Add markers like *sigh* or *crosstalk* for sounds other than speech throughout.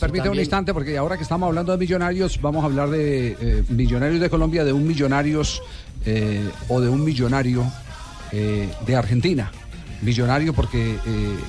permite un instante, porque ahora que estamos hablando de millonarios, vamos a hablar de eh, millonarios de Colombia, de un millonarios eh, o de un millonario eh, de Argentina. Millonario porque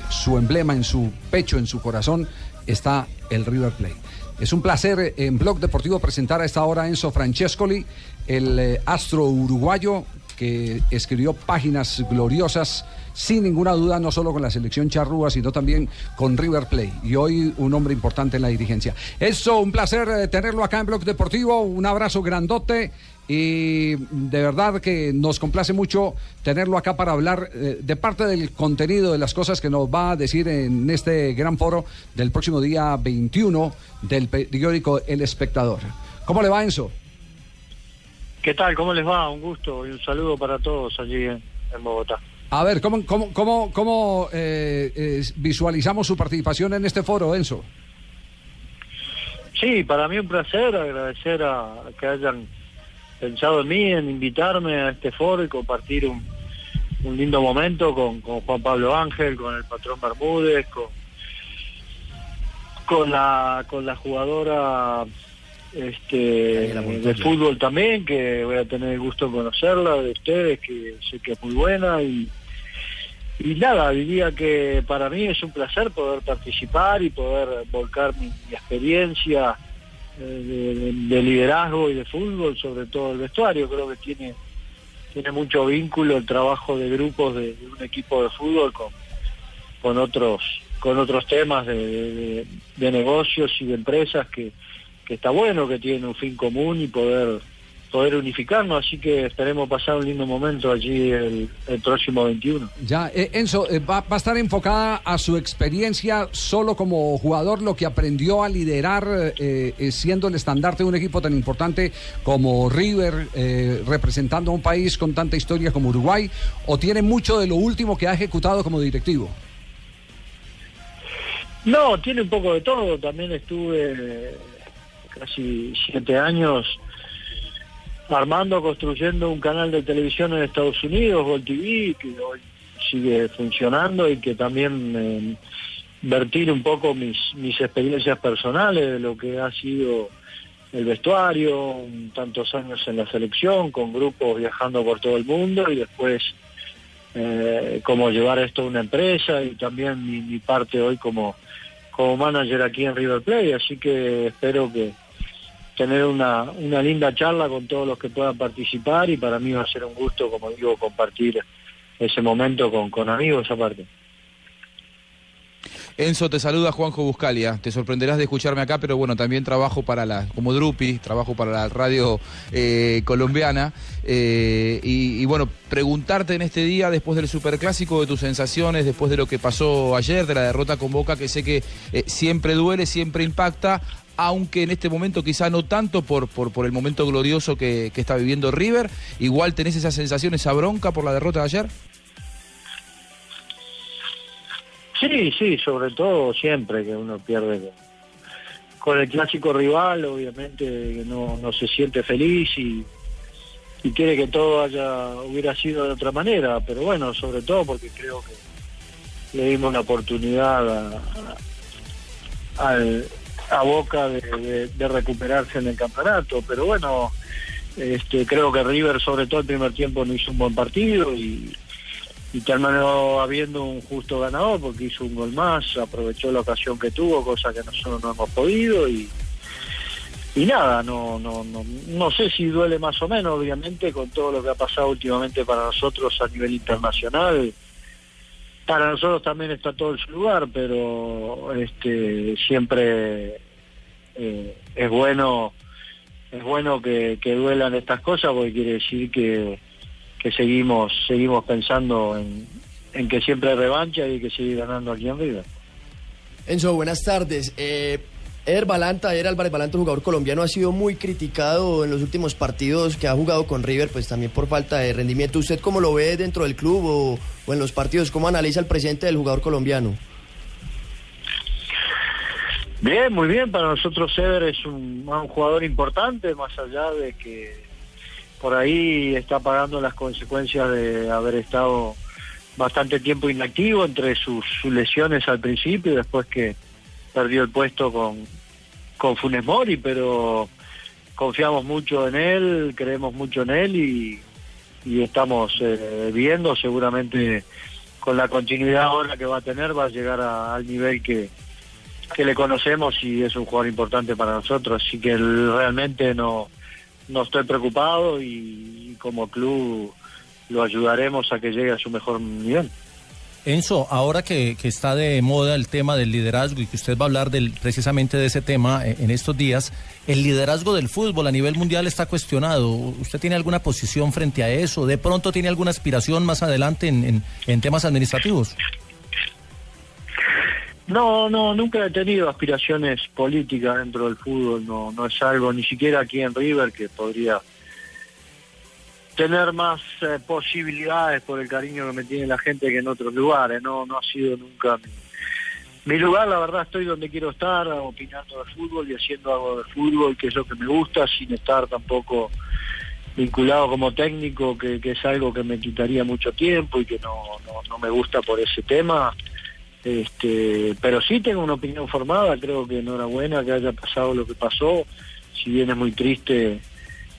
su emblema en su pecho, en su corazón, está el River Plate. Es un placer en Blog Deportivo presentar a esta hora Enzo Francescoli, el astro uruguayo que escribió páginas gloriosas, sin ninguna duda, no solo con la selección charrúa, sino también con River Play. Y hoy un hombre importante en la dirigencia. Eso, un placer eh, tenerlo acá en Blog Deportivo. Un abrazo grandote. Y de verdad que nos complace mucho tenerlo acá para hablar eh, de parte del contenido, de las cosas que nos va a decir en este gran foro del próximo día 21 del periódico El Espectador. ¿Cómo le va, Enzo? ¿Qué tal? ¿Cómo les va? Un gusto y un saludo para todos allí en, Bogotá. A ver, ¿cómo, cómo, cómo, cómo eh, visualizamos su participación en este foro, Enzo? Sí, para mí un placer, agradecer a, que hayan pensado en mí, en invitarme a este foro y compartir un, lindo momento con, Juan Pablo Ángel, con el patrón Bermúdez, con, con, la, con la jugadora este de fútbol también, que voy a tener el gusto de conocerla, de ustedes, que sé que es muy buena y, y nada, diría que para mí es un placer poder participar y poder volcar mi, experiencia eh, de, liderazgo y de fútbol, sobre todo el vestuario, creo que tiene tiene mucho vínculo el trabajo de grupos de, un equipo de fútbol con, con otros con otros temas de negocios y de empresas que, está bueno, que tiene un fin común y poder poder unificarnos, así que esperemos pasar un lindo momento allí el, próximo 21. Ya, eh, Enzo, eh, va, a estar enfocada a su experiencia solo como jugador, lo que aprendió a liderar eh, siendo el estandarte de un equipo tan importante como River, representando a un país con tanta historia como Uruguay, o tiene mucho de lo último que ha ejecutado como directivo. No, tiene un poco de todo, también estuve casi siete años armando, construyendo un canal de televisión en Estados Unidos, Gold TV, que hoy sigue funcionando y que también eh, vertir un poco mis, mis experiencias personales de lo que ha sido el vestuario, tantos años en la selección, con grupos viajando por todo el mundo y después eh, cómo llevar esto a una empresa y también mi, mi parte hoy como, como manager aquí en River Plate, así que espero que tener una, una linda charla con todos los que puedan participar y para mí va a ser un gusto, como digo, compartir ese momento con, con amigos aparte. Enzo, te saluda Juanjo Buscalia. Te sorprenderás de escucharme acá, pero bueno, también trabajo para la, como Drupi, trabajo para la radio eh, colombiana. Eh, y, bueno, preguntarte en este día, después del superclásico, de tus sensaciones, después de lo que pasó ayer, de la derrota con Boca, que sé que eh, siempre duele, siempre impacta aunque en este momento quizá no tanto por, por, el momento glorioso que, está viviendo River. Igual tenés esa sensación, esa bronca por la derrota de ayer. Sí, sí, sobre todo siempre que uno pierde con, el clásico rival, obviamente no, no se siente feliz y, y quiere que todo haya hubiera sido de otra manera, pero bueno, sobre todo porque creo que le dimos la oportunidad al a boca de, recuperarse en el campeonato. Pero bueno, este, creo que River, sobre todo el primer tiempo, no hizo un buen partido y, y terminó habiendo un justo ganador porque hizo un gol más, aprovechó la ocasión que tuvo, cosa que nosotros no hemos podido y, y nada, no, no, no, no sé si duele más o menos, obviamente, con todo lo que ha pasado últimamente para nosotros a nivel internacional. Para nosotros también está todo en su lugar, pero este siempre eh, es bueno es bueno que, duelan estas cosas porque quiere decir que, que seguimos seguimos pensando en, en que siempre hay revancha y que seguir ganando aquí en River. Enzo, buenas tardes. Eh, Eder Balanta, Eder Álvarez Balanta, jugador colombiano, ha sido muy criticado en los últimos partidos que ha jugado con River, pues también por falta de rendimiento. ¿Usted cómo lo ve dentro del club o, en los partidos? ¿Cómo analiza el presente del jugador colombiano? Bien, muy bien. Para nosotros Eder es un, un jugador importante, más allá de que por ahí está pagando las consecuencias de haber estado bastante tiempo inactivo entre sus lesiones al principio y después que perdió el puesto con, con Funes Mori, pero confiamos mucho en él, creemos mucho en él y, y estamos eh, viendo. Seguramente con la continuidad ahora que va a tener va a llegar al nivel que, que le conocemos y es un jugador importante para nosotros, así que realmente no, no estoy preocupado y, como club lo ayudaremos a que llegue a su mejor nivel. Enzo, ahora que, que, está de moda el tema del liderazgo y que usted va a hablar del, precisamente de ese tema en, estos días, el liderazgo del fútbol a nivel mundial está cuestionado. ¿Usted tiene alguna posición frente a eso? ¿De pronto tiene alguna aspiración más adelante en, en temas administrativos? No, no, nunca he tenido aspiraciones políticas dentro del fútbol, no, no es algo, ni siquiera aquí en River, que podría tener más eh, posibilidades por el cariño que me tiene la gente que en otros lugares, no, no ha sido nunca mi, lugar, la verdad estoy donde quiero estar, opinando de fútbol y haciendo algo de fútbol, que es lo que me gusta, sin estar tampoco vinculado como técnico, que, que es algo que me quitaría mucho tiempo y que no, no, no me gusta por ese tema. Este, pero sí tengo una opinión formada, creo que enhorabuena que haya pasado lo que pasó, si bien es muy triste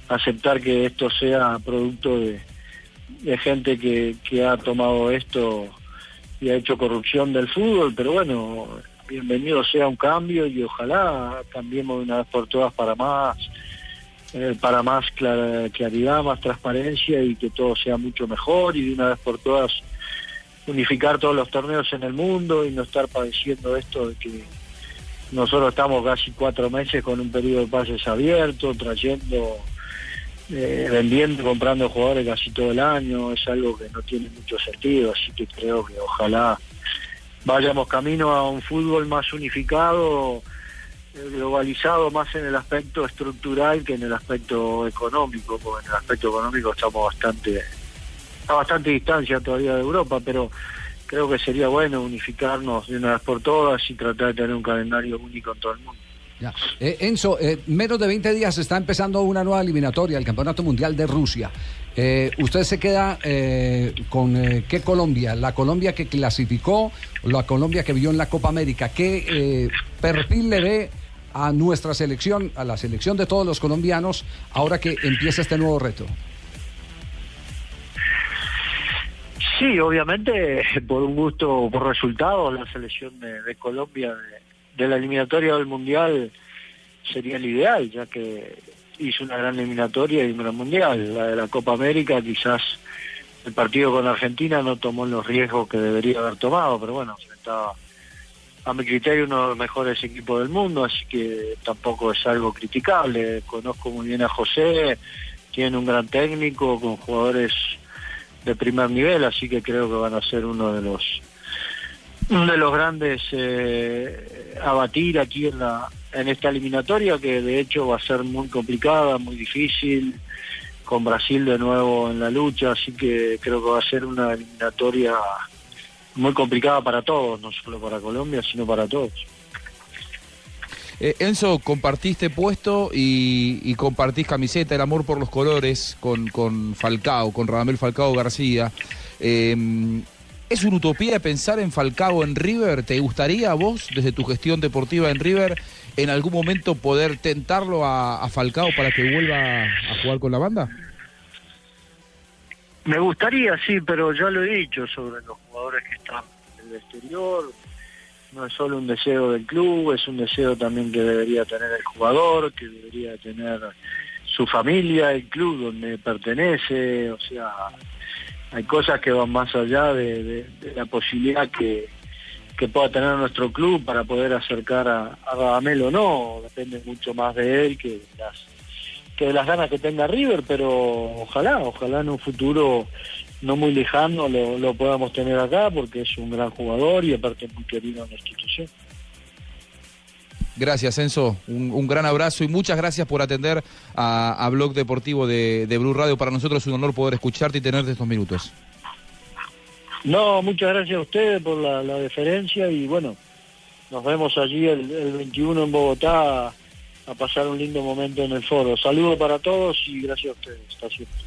aceptar que esto sea producto de, gente que, que ha tomado esto y ha hecho corrupción del fútbol, pero bueno, bienvenido sea un cambio y ojalá cambiemos de una vez por todas para más, eh, para más claridad, más transparencia y que todo sea mucho mejor y de una vez por todas unificar todos los torneos en el mundo y no estar padeciendo esto de que nosotros estamos casi cuatro meses con un periodo de pases abierto, trayendo, eh, vendiendo, comprando jugadores casi todo el año, es algo que no tiene mucho sentido, así que creo que ojalá vayamos camino a un fútbol más unificado, eh, globalizado más en el aspecto estructural que en el aspecto económico, porque en el aspecto económico estamos bastante a bastante distancia todavía de Europa, pero creo que sería bueno unificarnos de una vez por todas y tratar de tener un calendario único en todo el mundo. Eh, Enzo, eh, menos de 20 días está empezando una nueva eliminatoria, el Campeonato Mundial de Rusia. Eh, ¿Usted se queda con qué Colombia? ¿La Colombia que clasificó la Colombia que vio en la Copa América? ¿Qué perfil le ve a nuestra selección, a la selección de todos los colombianos, ahora que empieza este nuevo reto? Sí, obviamente *laughs* por un gusto, por resultados, la selección de, Colombia de, la eliminatoria del Mundial sería el ideal, ya que hizo una gran eliminatoria y un gran Mundial. La de la Copa América quizás el partido con Argentina no tomó los riesgos que debería haber tomado, pero bueno, estaba a mi criterio uno de los mejores equipos del mundo, así que tampoco es algo criticable. Conozco muy bien a José, tiene un gran técnico con jugadores de primer nivel, así que creo que van a ser uno de los uno de los grandes eh, a batir aquí en la en esta eliminatoria que de hecho va a ser muy complicada, muy difícil, con Brasil de nuevo en la lucha, así que creo que va a ser una eliminatoria muy complicada para todos, no solo para Colombia, sino para todos. Eh, Enzo, compartiste puesto y, compartís camiseta, el amor por los colores con, con Falcao, con Radamel Falcao García. Eh, ¿Es una utopía pensar en Falcao en River? ¿Te gustaría a vos, desde tu gestión deportiva en River, en algún momento poder tentarlo a Falcao para que vuelva a jugar con la banda? Me gustaría, sí, pero ya lo he dicho sobre los jugadores que están en el exterior, no es solo un deseo del club, es un deseo también que debería tener el jugador, que debería tener su familia, el club donde pertenece, o sea, hay cosas que van más allá de, la posibilidad que, que, pueda tener nuestro club para poder acercar a, a o no, depende mucho más de él que las que de las ganas que tenga River, pero ojalá, ojalá en un futuro no muy lejano lo, podamos tener acá porque es un gran jugador y aparte muy querido en la institución. Gracias, Enzo. Un, gran abrazo y muchas gracias por atender a, Blog Deportivo de, de Blue Radio. Para nosotros es un honor poder escucharte y tenerte estos minutos. No, muchas gracias a ustedes por la, deferencia y bueno, nos vemos allí el, el 21 en Bogotá a, pasar un lindo momento en el foro. Saludos para todos y gracias a ustedes.